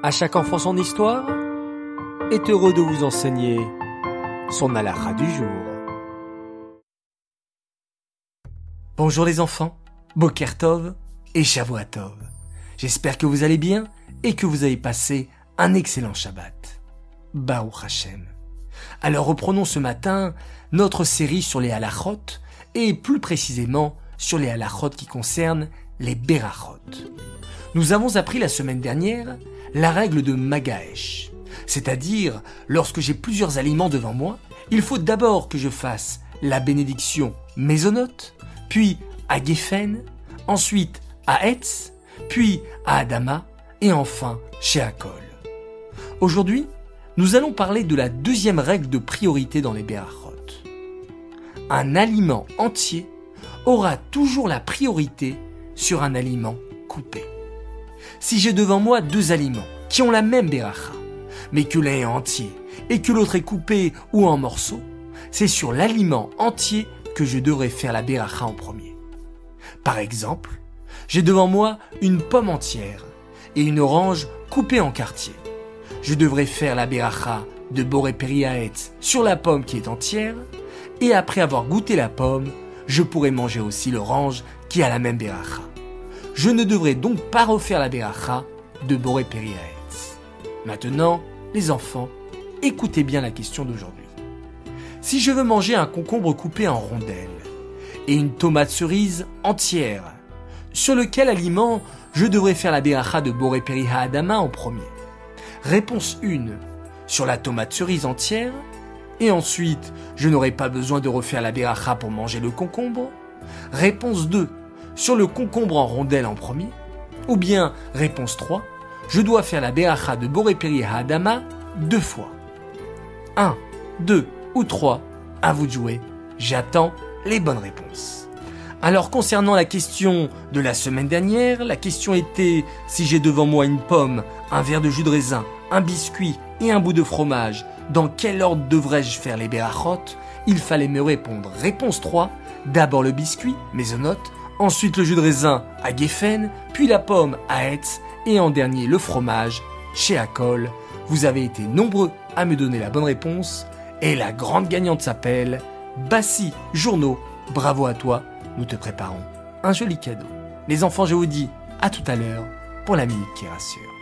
À chaque enfant son histoire est heureux de vous enseigner son halakha du jour. Bonjour les enfants, Bokertov et Shavuatov. J'espère que vous allez bien et que vous avez passé un excellent Shabbat. Baruch Hashem. Alors reprenons ce matin notre série sur les halachot et plus précisément sur les halachot qui concernent les berachot. Nous avons appris la semaine dernière la règle de Magaesh. C'est-à-dire, lorsque j'ai plusieurs aliments devant moi, il faut d'abord que je fasse la bénédiction mésonote, puis à Geffen, ensuite à Etz, puis à Adama, et enfin chez Akol. Aujourd'hui, nous allons parler de la deuxième règle de priorité dans les Berachot. Un aliment entier aura toujours la priorité sur un aliment coupé. Si j'ai devant moi deux aliments qui ont la même beracha, mais que l'un est entier et que l'autre est coupé ou en morceaux, c'est sur l'aliment entier que je devrais faire la beracha en premier. Par exemple, j'ai devant moi une pomme entière et une orange coupée en quartiers. Je devrais faire la beracha de Boré Periaet sur la pomme qui est entière, et après avoir goûté la pomme, je pourrais manger aussi l'orange qui a la même beracha. Je ne devrais donc pas refaire la beracha de Boré Periaet. Maintenant, les enfants, écoutez bien la question d'aujourd'hui. Si je veux manger un concombre coupé en rondelles et une tomate cerise entière, sur lequel aliment je devrais faire la beracha de Boré Adama en premier Réponse 1. Sur la tomate cerise entière et ensuite, je n'aurai pas besoin de refaire la beracha pour manger le concombre Réponse 2. Sur le concombre en rondelles en premier Ou bien, réponse 3, je dois faire la beracha de Boréperi Adama deux fois. 1, 2 ou 3, à vous de jouer. J'attends les bonnes réponses. Alors concernant la question de la semaine dernière, la question était si j'ai devant moi une pomme, un verre de jus de raisin, un biscuit et un bout de fromage, dans quel ordre devrais-je faire les berachot Il fallait me répondre. Réponse 3, d'abord le biscuit, mésonote, ensuite le jus de raisin à Geffen, puis la pomme à Hetz, et en dernier le fromage chez Acol. Vous avez été nombreux à me donner la bonne réponse, et la grande gagnante s'appelle Bassi Journaux. Bravo à toi, nous te préparons un joli cadeau. Les enfants, je vous dis à tout à l'heure pour la minute qui rassure.